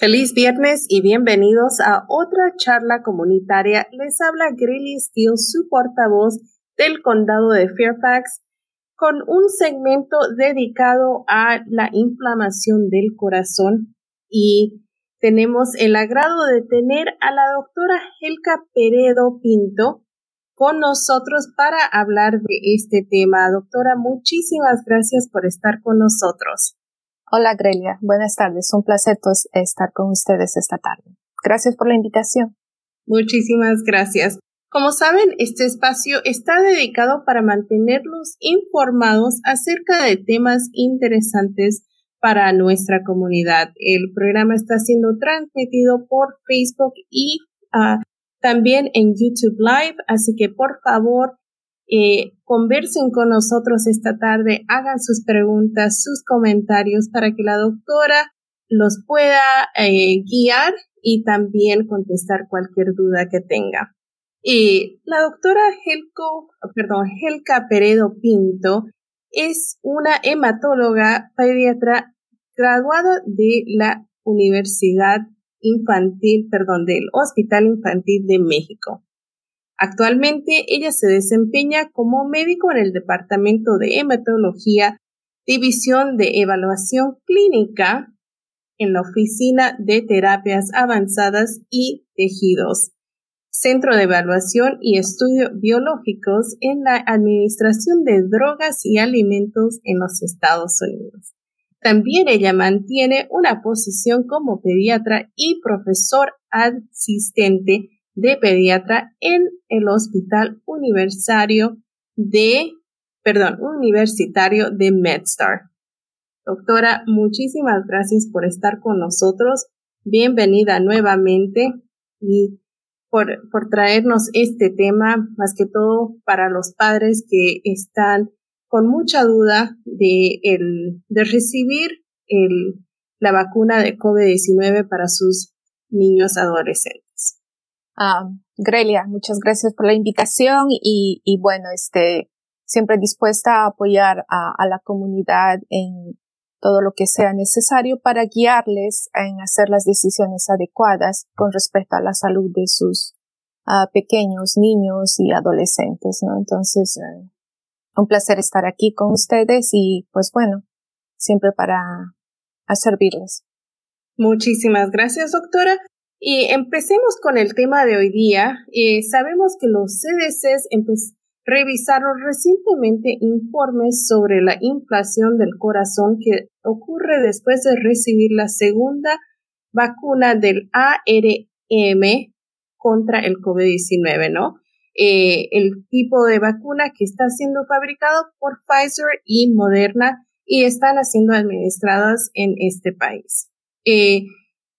Feliz viernes y bienvenidos a otra charla comunitaria. Les habla Grilly Steele, su portavoz del condado de Fairfax, con un segmento dedicado a la inflamación del corazón y tenemos el agrado de tener a la doctora Helka Peredo Pinto con nosotros para hablar de este tema. Doctora, muchísimas gracias por estar con nosotros. Hola Grelia, buenas tardes. Un placer pues, estar con ustedes esta tarde. Gracias por la invitación. Muchísimas gracias. Como saben, este espacio está dedicado para mantenerlos informados acerca de temas interesantes para nuestra comunidad. El programa está siendo transmitido por Facebook y ah, también en YouTube Live, así que por favor eh, conversen con nosotros esta tarde, hagan sus preguntas, sus comentarios para que la doctora los pueda eh, guiar y también contestar cualquier duda que tenga. Y la doctora Helco, perdón, Helka Peredo Pinto es una hematóloga pediatra graduada de la Universidad Infantil, perdón, del Hospital Infantil de México. Actualmente ella se desempeña como médico en el Departamento de Hematología, División de Evaluación Clínica en la Oficina de Terapias Avanzadas y Tejidos, Centro de Evaluación y Estudios Biológicos en la Administración de Drogas y Alimentos en los Estados Unidos. También ella mantiene una posición como pediatra y profesor asistente de pediatra en el Hospital Universitario de, perdón, Universitario de MedStar. Doctora, muchísimas gracias por estar con nosotros. Bienvenida nuevamente y por, por traernos este tema, más que todo para los padres que están con mucha duda de, el, de recibir el, la vacuna de COVID-19 para sus niños adolescentes. Grelia, muchas gracias por la invitación y, y bueno, este, siempre dispuesta a apoyar a, a, la comunidad en todo lo que sea necesario para guiarles en hacer las decisiones adecuadas con respecto a la salud de sus uh, pequeños niños y adolescentes, ¿no? Entonces, uh, un placer estar aquí con ustedes y pues bueno, siempre para a servirles. Muchísimas gracias, doctora. Y empecemos con el tema de hoy día. Eh, sabemos que los CDCs revisaron recientemente informes sobre la inflación del corazón que ocurre después de recibir la segunda vacuna del ARM contra el COVID-19, ¿no? Eh, el tipo de vacuna que está siendo fabricado por Pfizer y Moderna y están siendo administradas en este país. Eh,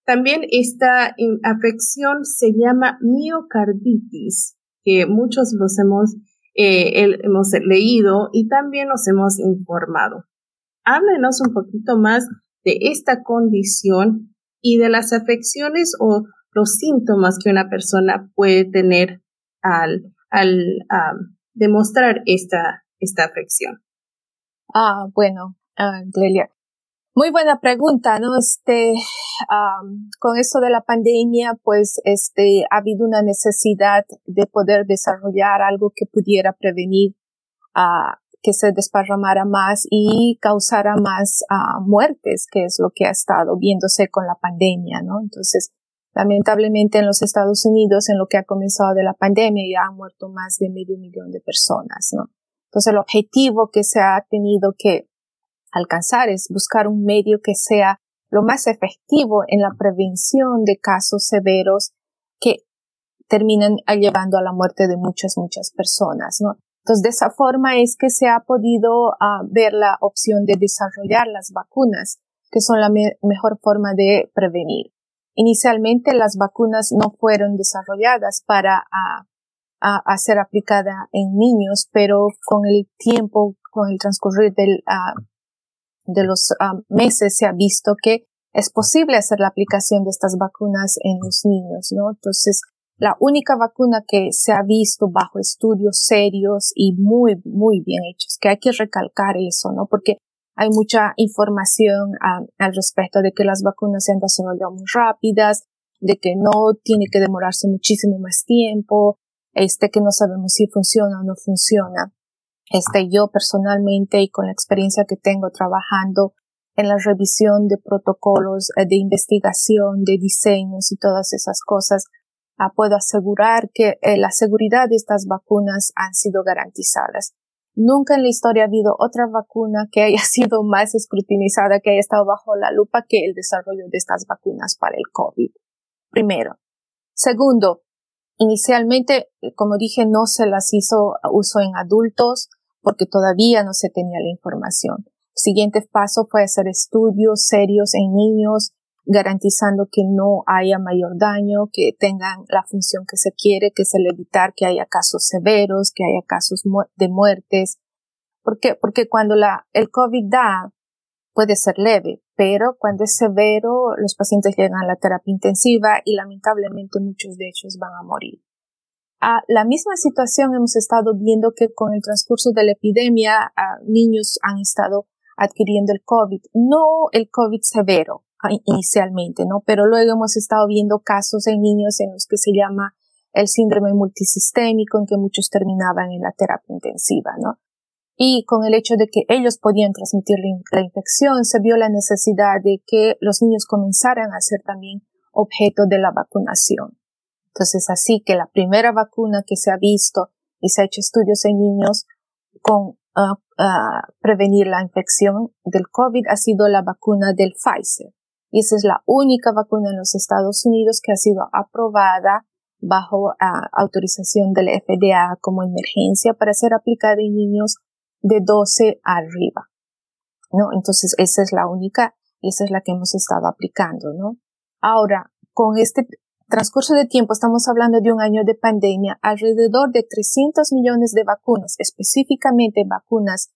también esta afección se llama miocarditis, que muchos los hemos, eh, hemos leído y también nos hemos informado. Háblenos un poquito más de esta condición y de las afecciones o los síntomas que una persona puede tener al, al demostrar esta, esta afección. Ah, bueno, uh, muy buena pregunta, ¿no? Este, con esto de la pandemia, pues, este, ha habido una necesidad de poder desarrollar algo que pudiera prevenir uh, que se desparramara más y causara más muertes, que es lo que ha estado viéndose con la pandemia, ¿no? Entonces, lamentablemente en los Estados Unidos, en lo que ha comenzado de la pandemia, ya han muerto más de medio millón de personas, ¿no? Entonces, el objetivo que se ha tenido que alcanzar es buscar un medio que sea lo más efectivo en la prevención de casos severos que terminan llevando a la muerte de muchas, muchas personas, ¿no? Entonces, de esa forma es que se ha podido uh, ver la opción de desarrollar las vacunas, que son la me mejor forma de prevenir. Inicialmente, las vacunas no fueron desarrolladas para uh, a, ser aplicada en niños, pero con el tiempo, con el transcurrir del, uh, de los um, meses se ha visto que es posible hacer la aplicación de estas vacunas en los niños, ¿no? Entonces, la única vacuna que se ha visto bajo estudios serios y muy, muy bien hechos, que hay que recalcar eso, ¿no? Porque hay mucha información ah, al respecto de que las vacunas se han desarrollado muy rápidas, de que no tiene que demorarse muchísimo más tiempo, este que no sabemos si funciona o no funciona. Este yo personalmente y con la experiencia que tengo trabajando en la revisión de protocolos eh, de investigación, de diseños y todas esas cosas, ah, puedo asegurar que eh, la seguridad de estas vacunas han sido garantizadas. Nunca en la historia ha habido otra vacuna que haya sido más escrutinizada, que haya estado bajo la lupa que el desarrollo de estas vacunas para el COVID. Primero. Segundo, inicialmente, como dije, no se las hizo uso en adultos porque todavía no se tenía la información. Siguiente paso fue hacer estudios serios en niños, garantizando que no haya mayor daño, que tengan la función que se quiere, que es el evitar que haya casos severos, que haya casos de muertes. ¿Por qué? Porque cuando la, el COVID da, puede ser leve, pero cuando es severo, los pacientes llegan a la terapia intensiva y lamentablemente muchos de ellos van a morir. La misma situación hemos estado viendo que con el transcurso de la epidemia, niños han estado adquiriendo el COVID, no el COVID severo inicialmente, ¿no? Pero luego hemos estado viendo casos en niños en los que se llama el síndrome multisistémico, en que muchos terminaban en la terapia intensiva, ¿no? Y con el hecho de que ellos podían transmitir la, infección, se vio la necesidad de que los niños comenzaran a ser también objeto de la vacunación. Entonces, así que la primera vacuna que se ha visto y se ha hecho estudios en niños con prevenir la infección del COVID ha sido la vacuna del Pfizer. Y esa es la única vacuna en los Estados Unidos que ha sido aprobada bajo autorización del FDA como emergencia para ser aplicada en niños de 12 arriba. ¿No? Entonces, esa es la única, y esa es la que hemos estado aplicando, ¿no? Ahora, con este transcurso de tiempo, estamos hablando de un año de pandemia, alrededor de 300 millones de vacunas, específicamente vacunas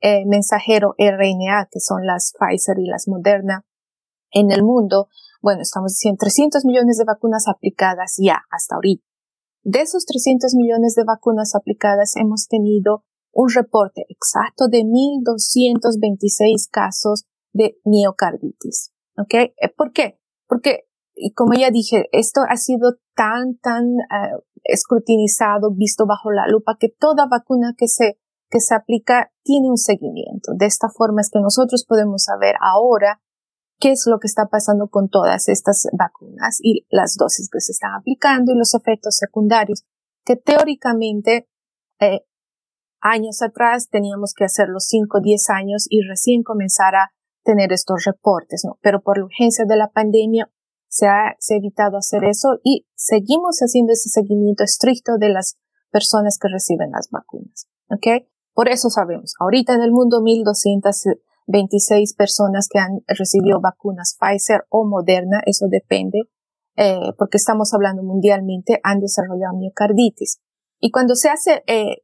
eh, mensajero RNA, que son las Pfizer y las Moderna, en el mundo, bueno, estamos diciendo 300 millones de vacunas aplicadas ya hasta ahorita. De esos 300 millones de vacunas aplicadas hemos tenido un reporte exacto de 1.226 casos de miocarditis. ¿Ok? Eh, ¿Por qué? Porque y como ya dije, esto ha sido tan, tan uh, escrutinizado, visto bajo la lupa, que toda vacuna que se, que se aplica tiene un seguimiento. De esta forma es que nosotros podemos saber ahora qué es lo que está pasando con todas estas vacunas y las dosis que se están aplicando y los efectos secundarios, que teóricamente eh, años atrás teníamos que hacer los 5 o 10 años y recién comenzar a tener estos reportes, ¿no? Pero por la urgencia de la pandemia se ha, evitado hacer eso y seguimos haciendo ese seguimiento estricto de las personas que reciben las vacunas. ¿Ok? Por eso sabemos, ahorita en el mundo 1226 personas que han recibido vacunas Pfizer o Moderna, eso depende, eh, porque estamos hablando mundialmente, han desarrollado miocarditis. Y cuando se hace eh,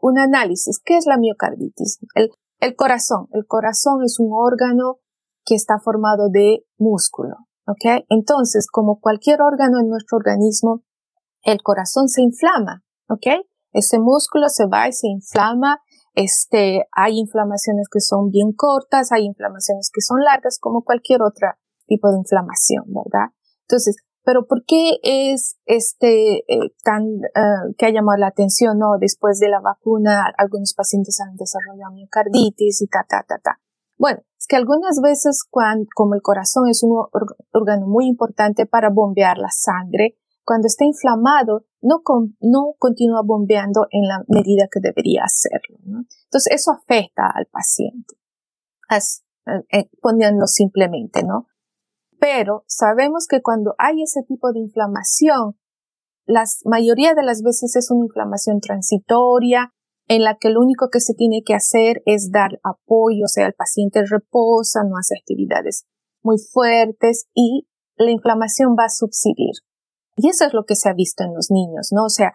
un análisis, ¿qué es la miocarditis? El, el corazón. El corazón es un órgano que está formado de músculo. ¿Ok? Entonces, como cualquier órgano en nuestro organismo, el corazón se inflama, ¿ok? Ese músculo se va y se inflama, este, hay inflamaciones que son bien cortas, hay inflamaciones que son largas, como cualquier otro tipo de inflamación, ¿verdad? Entonces, pero ¿por qué es este eh, tan uh, que ha llamado la atención, no? Después de la vacuna, algunos pacientes han desarrollado miocarditis y ta, ta, ta, ta. Bueno, es que algunas veces, cuando, como el corazón es un órgano muy importante para bombear la sangre, cuando está inflamado, no, no continúa bombeando en la medida que debería hacerlo. Entonces, eso afecta al paciente, as, eh, eh, simplemente, ¿no? Pero sabemos que cuando hay ese tipo de inflamación, la mayoría de las veces es una inflamación transitoria, en la que lo único que se tiene que hacer es dar apoyo, o sea, el paciente reposa, no hace actividades muy fuertes y la inflamación va a subsidir. Y eso es lo que se ha visto en los niños, ¿no? O sea,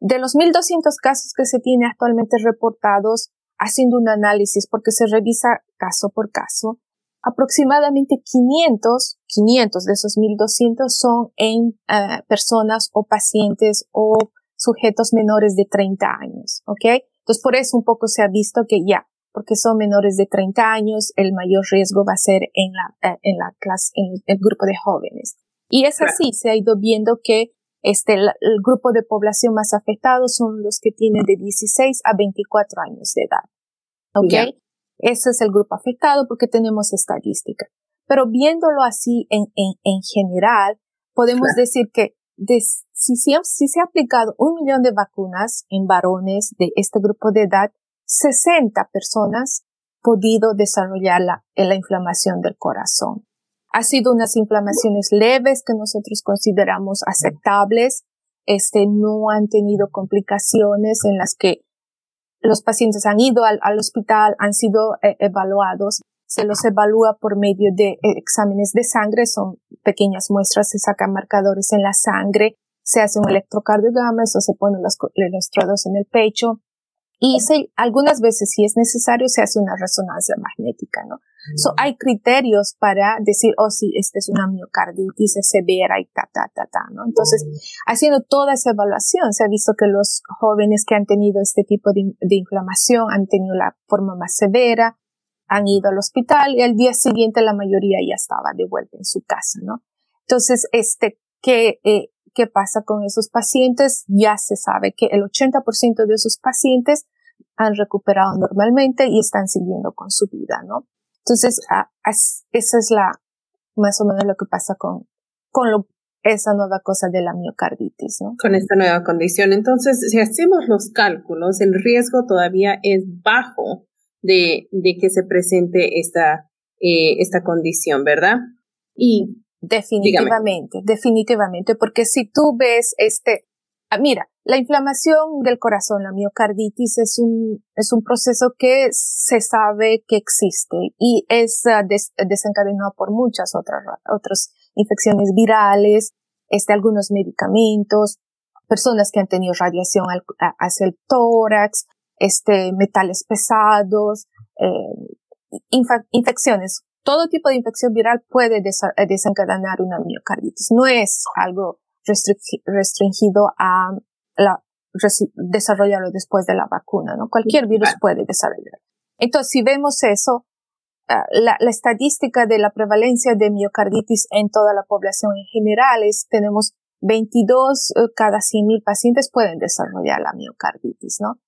de los 1.200 casos que se tiene actualmente reportados, haciendo un análisis porque se revisa caso por caso, aproximadamente 500, 500 de esos 1.200 son en eh, personas o pacientes o sujetos menores de 30 años, ¿ok? Entonces, por eso un poco se ha visto que ya porque son menores de 30 años, el mayor riesgo va a ser en la, eh, en la clase, en el grupo de jóvenes. Y es así, se ha ido viendo que este, el, grupo de población más afectado son los que tienen de 16 a 24 años de edad. ¿Ok? Ese es el grupo afectado porque tenemos estadística. Pero viéndolo así en, en, en general, podemos decir que si, se ha aplicado un millón de vacunas en varones de este grupo de edad, 60 personas podido desarrollar la, la inflamación del corazón. Ha sido unas inflamaciones leves que nosotros consideramos aceptables. Este, no han tenido complicaciones en las que los pacientes han ido al, hospital, han sido eh, evaluados. Se los evalúa por medio de eh, exámenes de sangre, son pequeñas muestras, se sacan marcadores en la sangre, se hace un electrocardiograma, eso se ponen los electrodos en el pecho, y algunas veces, si es necesario, se hace una resonancia magnética, ¿no? So, hay criterios para decir, oh, sí, esta es una miocarditis severa y ta, ta, ta, ta, ¿no? Entonces, haciendo toda esa evaluación, se ha visto que los jóvenes que han tenido este tipo de, de inflamación han tenido la forma más severa, han ido al hospital y al día siguiente la mayoría ya estaba de vuelta en su casa, ¿no? Entonces, este, que, eh, ¿qué pasa con esos pacientes? Ya se sabe que el 80% de esos pacientes han recuperado normalmente y están siguiendo con su vida, ¿no? Entonces, esa es la, más o menos lo que pasa con, con esa nueva cosa de la miocarditis, ¿no? Con esta nueva condición. Entonces, si hacemos los cálculos, el riesgo todavía es bajo de, de que se presente esta, eh, esta condición, ¿verdad? Y definitivamente, definitivamente, porque si tú ves este, ah, mira, la inflamación del corazón, la miocarditis, es un, es un proceso que se sabe que existe y es uh, desencadenado por muchas otras, otras infecciones virales, este, algunos medicamentos, personas que han tenido radiación hacia el tórax, este, metales pesados, eh, infecciones. Todo tipo de infección viral puede desencadenar una miocarditis. No es algo restringido a la, desarrollarlo después de la vacuna, ¿no? Cualquier virus puede desarrollar. Entonces, si vemos eso, ah, la, la, estadística de la prevalencia de miocarditis en toda la población en general es, tenemos 22 eh, cada 100.000 pacientes pueden desarrollar la miocarditis, ¿no?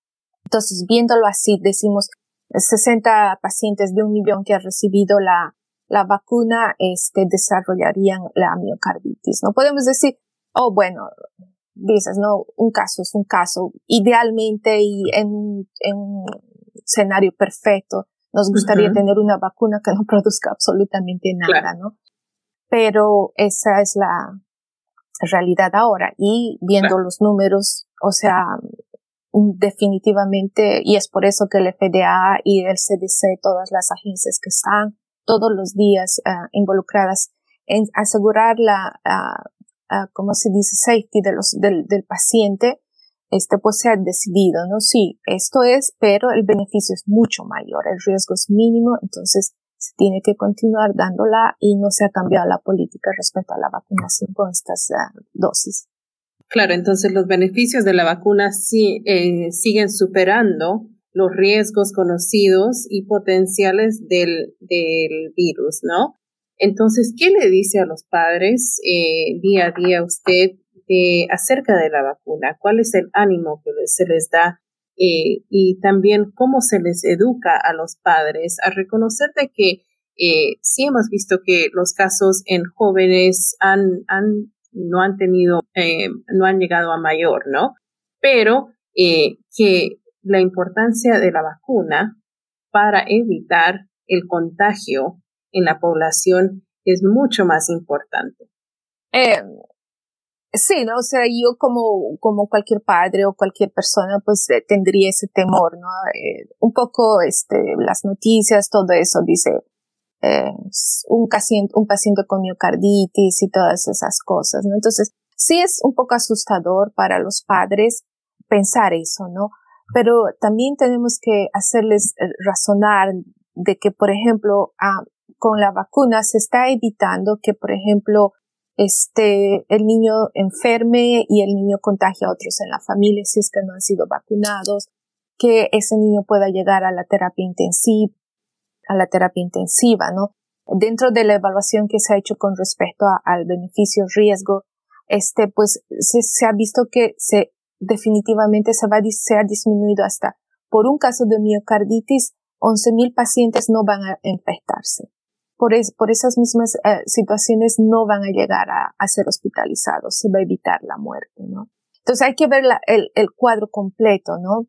Entonces, viéndolo así, decimos 60 pacientes de un millón que han recibido la, la vacuna, este, desarrollarían la miocarditis, ¿no? Podemos decir, oh, bueno, dices, no, un caso es un caso. Idealmente y en, en un escenario perfecto, nos gustaría tener una vacuna que no produzca absolutamente nada, ¿no? Pero esa es la realidad ahora. Y viendo los números, o sea, definitivamente, y es por eso que el FDA y el CDC, todas las agencias que están todos los días uh, involucradas en asegurar la uh, como se dice, safety de los, del, del paciente, este pues se ha decidido, ¿no? Sí, esto es, pero el beneficio es mucho mayor, el riesgo es mínimo, entonces se tiene que continuar dándola y no se ha cambiado la política respecto a la vacunación con estas dosis. Claro, entonces los beneficios de la vacuna sí, eh, siguen superando los riesgos conocidos y potenciales del, del virus, ¿no? Entonces, ¿qué le dice a los padres eh, día a día usted de, acerca de la vacuna? ¿Cuál es el ánimo que se les da? Eh, y también cómo se les educa a los padres a reconocer de que eh, sí hemos visto que los casos en jóvenes han, han no han tenido, eh, no han llegado a mayor, ¿no? Pero eh, que la importancia de la vacuna para evitar el contagio en la población es mucho más importante. Eh, sí, ¿no? O sea, yo como, como cualquier padre o cualquier persona, pues eh, tendría ese temor, ¿no? Un poco, este, las noticias, todo eso dice, eh, un, paciente, un paciente con miocarditis y todas esas cosas, ¿no? Entonces, sí es un poco asustador para los padres pensar eso, ¿no? Pero también tenemos que hacerles razonar de que, por ejemplo, a con la vacuna se está evitando que, por ejemplo, este, el niño enferme y el niño contagie a otros en la familia si es que no han sido vacunados, que ese niño pueda llegar a la terapia intensiva, a la terapia intensiva, ¿no? Dentro de la evaluación que se ha hecho con respecto al beneficio riesgo, este, pues se, ha visto que se definitivamente se va se ha disminuido hasta por un caso de miocarditis, 11.000 pacientes no van a infectarse. Por, por esas mismas eh, situaciones no van a llegar a, ser hospitalizados, se va a evitar la muerte, ¿no? Entonces hay que ver el cuadro completo, ¿no?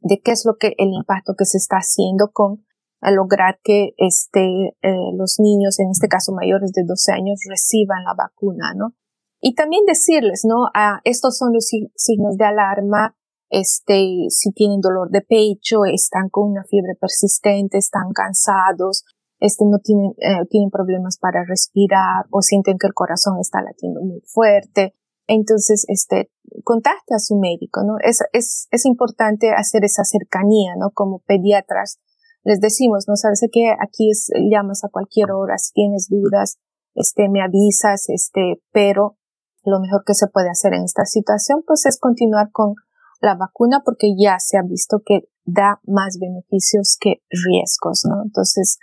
De qué es lo que el impacto que se está haciendo con lograr que este, eh, los niños, en este caso mayores de 12 años, reciban la vacuna, ¿no? Y también decirles, ¿no? Ah, estos son los signos de alarma, este, si tienen dolor de pecho, están con una fiebre persistente, están cansados, este, no tienen, eh, tienen problemas para respirar o sienten que el corazón está latiendo muy fuerte. Entonces, este, contacta a su médico, ¿no? Es, es, es importante hacer esa cercanía, ¿no? Como pediatras, les decimos, no sabes que aquí es, llamas a cualquier hora, si tienes dudas, este, me avisas, este, pero lo mejor que se puede hacer en esta situación, pues es continuar con la vacuna porque ya se ha visto que da más beneficios que riesgos, ¿no? Entonces,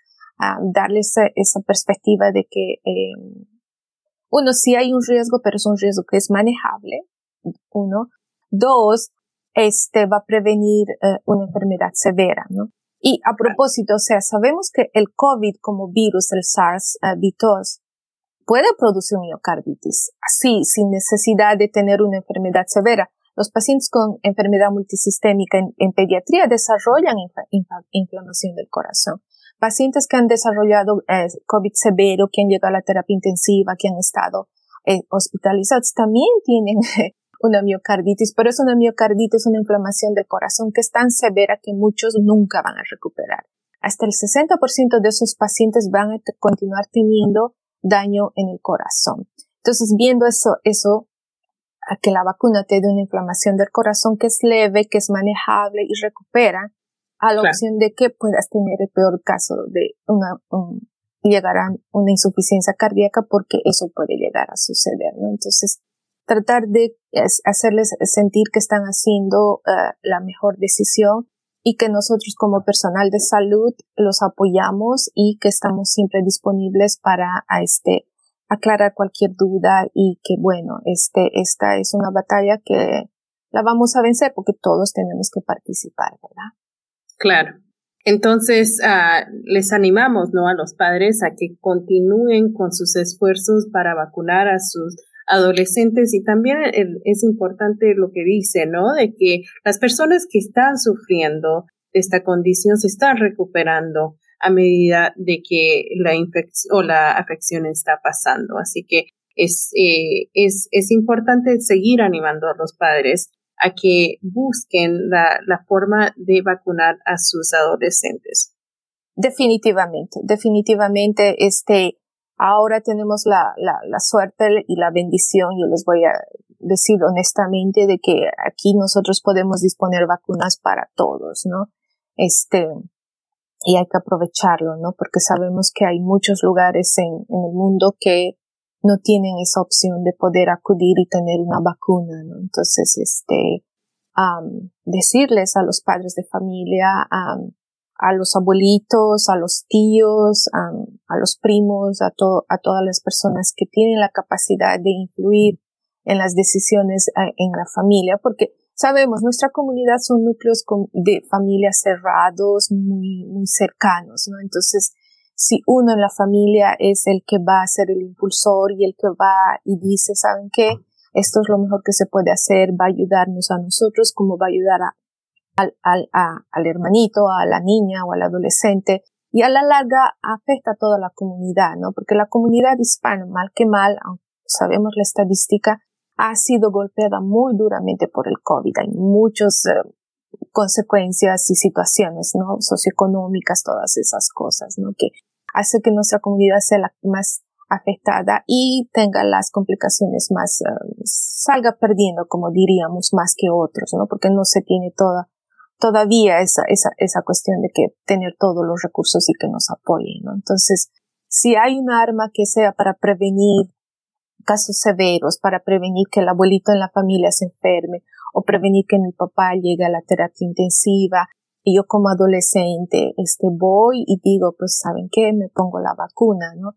darles esa, perspectiva de que, eh, uno, sí hay un riesgo, pero es un riesgo que es manejable, uno. Dos, este va a prevenir eh, una enfermedad severa, ¿no? Y a propósito, o sea, sabemos que el COVID como virus, el SARS-CoV-2, puede producir miocarditis, así, sin necesidad de tener una enfermedad severa. Los pacientes con enfermedad multisistémica en, pediatría desarrollan inflamación del corazón. Pacientes que han desarrollado eh, COVID severo, que han llegado a la terapia intensiva, que han estado eh, hospitalizados, también tienen una miocarditis, pero es una miocarditis, una inflamación del corazón que es tan severa que muchos nunca van a recuperar. Hasta el 60% de esos pacientes van a continuar teniendo daño en el corazón. Entonces, viendo eso, eso, a que la vacuna te dé una inflamación del corazón que es leve, que es manejable y recupera, a la opción de que puedas tener el peor caso de una, llegar a una insuficiencia cardíaca porque eso puede llegar a suceder, ¿no? Entonces, tratar de hacerles sentir que están haciendo eh, la mejor decisión y que nosotros como personal de salud los apoyamos y que estamos siempre disponibles para este aclarar cualquier duda y que bueno, este, esta es una batalla que la vamos a vencer porque todos tenemos que participar, ¿verdad? Claro. Entonces, uh, les animamos, ¿no? A los padres a que continúen con sus esfuerzos para vacunar a sus adolescentes y también es importante lo que dice, ¿no? De que las personas que están sufriendo de esta condición se están recuperando a medida de que la infección o la afección está pasando. Así que es, eh, es, es importante seguir animando a los padres a que busquen la, la forma de vacunar a sus adolescentes. Definitivamente, definitivamente, este, Ahora tenemos la, la, suerte y la bendición, yo les voy a decir honestamente, de que aquí nosotros podemos disponer vacunas para todos, ¿no? Este, y hay que aprovecharlo, ¿no? Porque sabemos que hay muchos lugares en, en el mundo que no tienen esa opción de poder acudir y tener una vacuna, ¿no? Entonces, este, um, decirles a los padres de familia, um, a los abuelitos, a los tíos, a, los primos, a, todas las personas que tienen la capacidad de influir en las decisiones eh, en la familia, porque sabemos, nuestra comunidad son núcleos de familias cerrados, muy, muy cercanos, ¿no? Entonces, si uno en la familia es el que va a ser el impulsor y el que va y dice, ¿saben qué? Esto es lo mejor que se puede hacer, va a ayudarnos a nosotros como va a ayudar a al, al, al hermanito, a la niña o al adolescente, y a la larga afecta a toda la comunidad, ¿no? Porque la comunidad hispana, mal que mal, sabemos la estadística, ha sido golpeada muy duramente por el COVID. Hay muchas eh, consecuencias y situaciones, ¿no? Socioeconómicas, todas esas cosas, ¿no? Que hace que nuestra comunidad sea la más afectada y tenga las complicaciones más, eh, salga perdiendo, como diríamos, más que otros, ¿no? Porque no se tiene toda todavía esa, esa, esa cuestión de que tener todos los recursos y que nos apoyen, ¿no? Entonces, si hay un arma que sea para prevenir casos severos, para prevenir que el abuelito en la familia se enferme, o prevenir que mi papá llegue a la terapia intensiva. Y yo como adolescente, este, voy y digo, pues, ¿saben qué? Me pongo la vacuna, ¿no?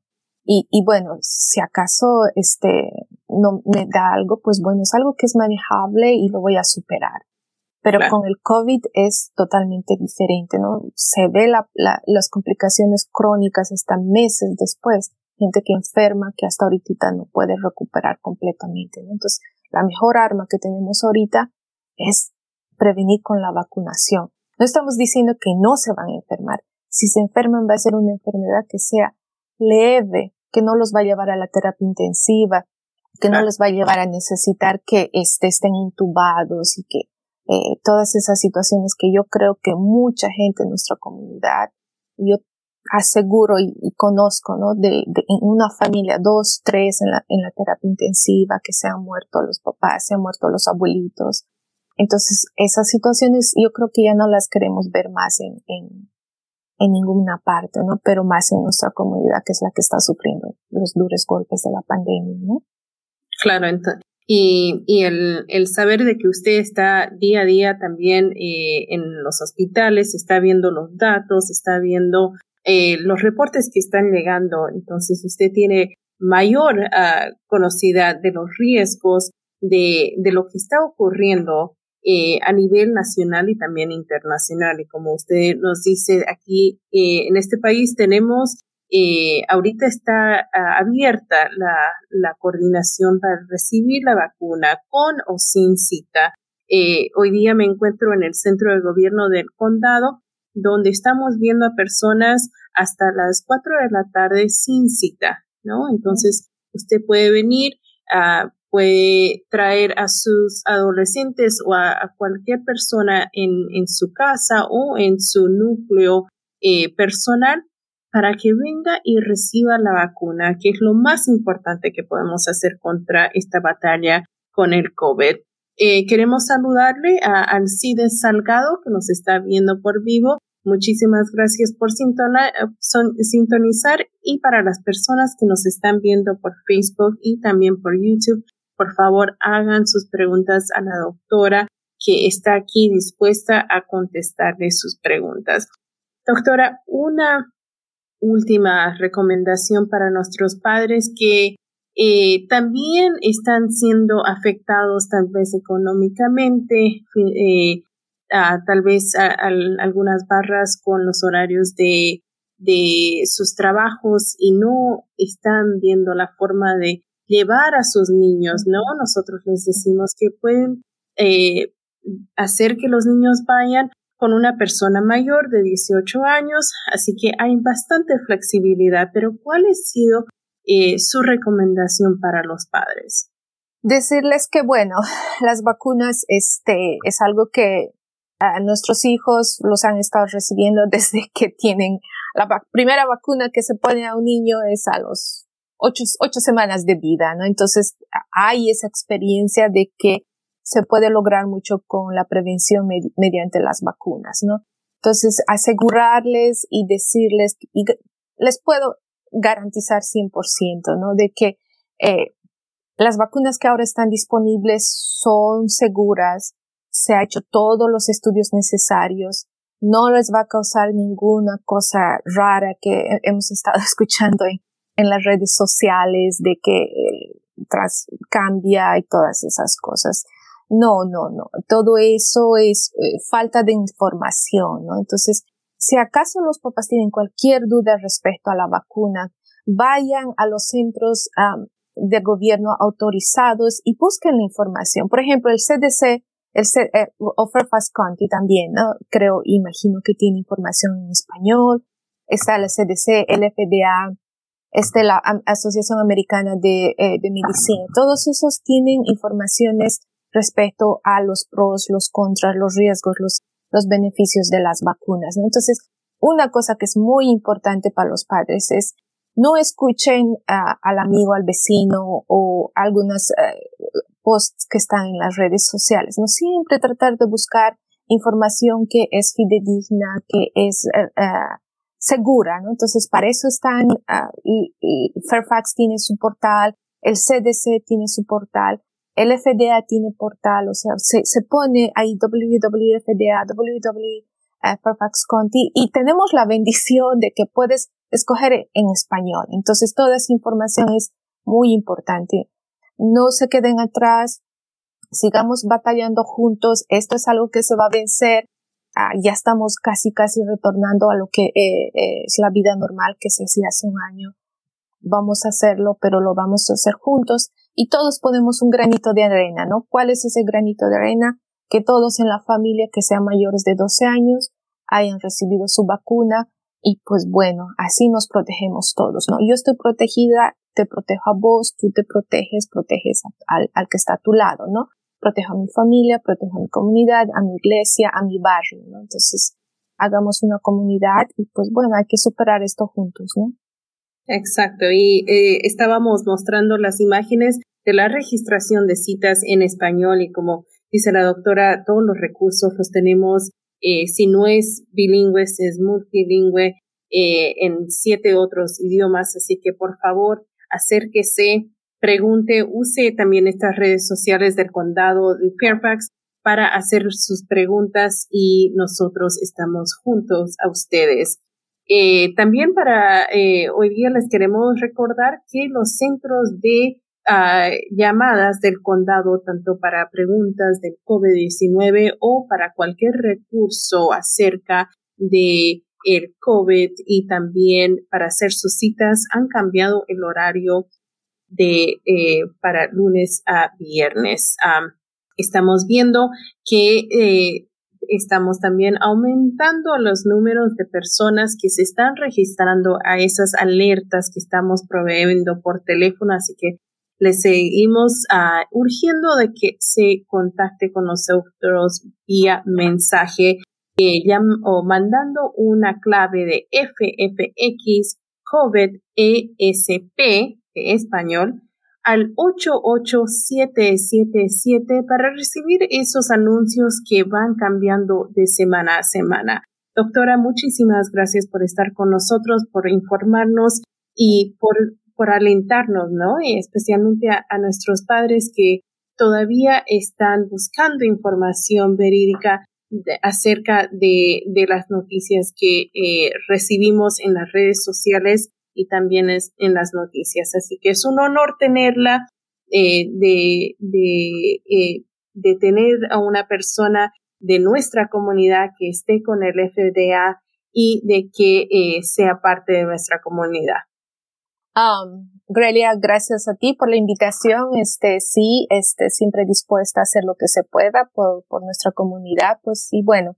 Y, y bueno, si acaso, este, no me da algo, pues bueno, es algo que es manejable y lo voy a superar. Pero con el COVID es totalmente diferente, ¿no? Se ve la, las complicaciones crónicas hasta meses después. Gente que enferma, que hasta ahorita no puede recuperar completamente, ¿no? Entonces, la mejor arma que tenemos ahorita es prevenir con la vacunación. No estamos diciendo que no se van a enfermar. Si se enferman va a ser una enfermedad que sea leve, que no los va a llevar a la terapia intensiva, que no les va a llevar a necesitar que este, estén intubados y que eh, todas esas situaciones que yo creo que mucha gente en nuestra comunidad, yo aseguro y, conozco, ¿no? De, de, una familia, dos, tres en la, en la terapia intensiva, que se han muerto los papás, se han muerto los abuelitos. Entonces, esas situaciones yo creo que ya no las queremos ver más en, en, en ninguna parte, ¿no? Pero más en nuestra comunidad, que es la que está sufriendo los duros golpes de la pandemia, ¿no? Claro, y, y el, el, saber de que usted está día a día también eh, en los hospitales, está viendo los datos, está viendo eh, los reportes que están llegando, entonces usted tiene mayor uh, conocida de los riesgos de, de lo que está ocurriendo eh, a nivel nacional y también internacional. Y como usted nos dice, aquí eh, en este país tenemos eh, ahorita está ah, abierta la, coordinación para recibir la vacuna con o sin cita. Eh, hoy día me encuentro en el centro de gobierno del condado, donde estamos viendo a personas hasta las 4 de la tarde sin cita, ¿no? Entonces, usted puede venir, uh, puede traer a sus adolescentes o a, cualquier persona en, en, su casa o en su núcleo eh, personal para que venga y reciba la vacuna, que es lo más importante que podemos hacer contra esta batalla con el COVID. Eh, queremos saludarle a Alcides Salgado, que nos está viendo por vivo. Muchísimas gracias por sintonizar y para las personas que nos están viendo por Facebook y también por YouTube, por favor hagan sus preguntas a la doctora que está aquí dispuesta a contestarle sus preguntas. Doctora, una última recomendación para nuestros padres que eh, también están siendo afectados tal vez económicamente, eh, tal vez algunas barras con los horarios de, de sus trabajos y no están viendo la forma de llevar a sus niños, ¿no? Nosotros les decimos que pueden eh, hacer que los niños vayan con una persona mayor de 18 años, así que hay bastante flexibilidad, pero ¿cuál ha sido eh, su recomendación para los padres? Decirles que, bueno, las vacunas este, es algo que a nuestros hijos los han estado recibiendo desde que tienen la primera vacuna que se pone a un niño es a los ocho, ocho semanas de vida, ¿no? Entonces hay esa experiencia de que se puede lograr mucho con la prevención mediante las vacunas, ¿no? Entonces, asegurarles y decirles, y les puedo garantizar 100%, ¿no? De que eh, las vacunas que ahora están disponibles son seguras, se ha hecho todos los estudios necesarios, no les va a causar ninguna cosa rara que hemos estado escuchando en, las redes sociales de que tras cambia y todas esas cosas. No, no, no. Todo eso es eh, falta de información, ¿no? Entonces, si acaso los papás tienen cualquier duda respecto a la vacuna, vayan a los centros de gobierno autorizados y busquen la información. Por ejemplo, el CDC, el C eh, o Fairfax County también, ¿no? Creo, imagino que tiene información en español. Está el CDC, el FDA, está la Asociación Americana de, eh, de Medicina. Todos esos tienen informaciones respecto a los pros, los contras, los riesgos, los, los beneficios de las vacunas. Entonces, una cosa que es muy importante para los padres es no escuchen al amigo, al vecino o algunas eh, posts que están en las redes sociales. No siempre tratar de buscar información que es fidedigna, que es eh, segura, ¿no? Entonces, para eso están, y Fairfax tiene su portal, el CDC tiene su portal, el FDA tiene portal, o sea, se, se pone ahí www.fda, www Fairfax County y tenemos la bendición de que puedes escoger en español. Entonces toda esa información es muy importante. No se queden atrás, sigamos batallando juntos. Esto es algo que se va a vencer. Ah, ya estamos casi, casi retornando a lo que eh, es la vida normal que se hacía hace un año. Vamos a hacerlo, pero lo vamos a hacer juntos y todos ponemos un granito de arena, ¿no? ¿Cuál es ese granito de arena? Que todos en la familia que sean mayores de 12 años hayan recibido su vacuna y pues bueno, así nos protegemos todos, ¿no? Yo estoy protegida, te protejo a vos, tú te proteges, proteges al, al que está a tu lado, ¿no? Protejo a mi familia, protejo a mi comunidad, a mi iglesia, a mi barrio, ¿no? Entonces, hagamos una comunidad y pues bueno, hay que superar esto juntos, ¿no? Exacto, y eh, estábamos mostrando las imágenes de la registración de citas en español y como dice la doctora, todos los recursos los tenemos eh, si no es bilingüe, es multilingüe eh, en siete otros idiomas. Así que por favor, acérquese, pregunte, use también estas redes sociales del condado de Fairfax para hacer sus preguntas y nosotros estamos juntos a ustedes. Eh, también para hoy día les queremos recordar que los centros de llamadas del condado tanto para preguntas del COVID-19 o para cualquier recurso acerca de el COVID y también para hacer sus citas han cambiado el horario de eh, para lunes a viernes. estamos viendo que eh, estamos también aumentando los números de personas que se están registrando a esas alertas que estamos proveyendo por teléfono, así que le seguimos uh, urgiendo de que se contacte con nosotros vía mensaje eh, o mandando una clave de FFX COVID ESP de español al 88777 para recibir esos anuncios que van cambiando de semana a semana. Doctora, muchísimas gracias por estar con nosotros, por informarnos y por por alentarnos, ¿no? Y especialmente a, nuestros padres que todavía están buscando información verídica acerca de, de, las noticias que eh, recibimos en las redes sociales y también es, en las noticias. Así que es un honor tenerla, eh, de, de, eh, de tener a una persona de nuestra comunidad que esté con el FDA y de que sea parte de nuestra comunidad. Um, Grelia, gracias a ti por la invitación. Este, sí, este, siempre dispuesta a hacer lo que se pueda por, por nuestra comunidad, pues, y bueno,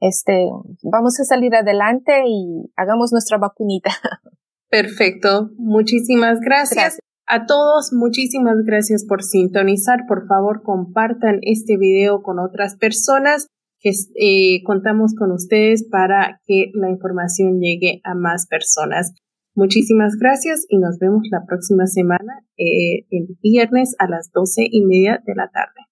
este, vamos a salir adelante y hagamos nuestra vacunita. Perfecto. Muchísimas gracias. A todos, muchísimas gracias por sintonizar. Por favor, compartan este video con otras personas que eh, contamos con ustedes para que la información llegue a más personas. Muchísimas gracias y nos vemos la próxima semana, eh, el viernes a las doce y media de la tarde.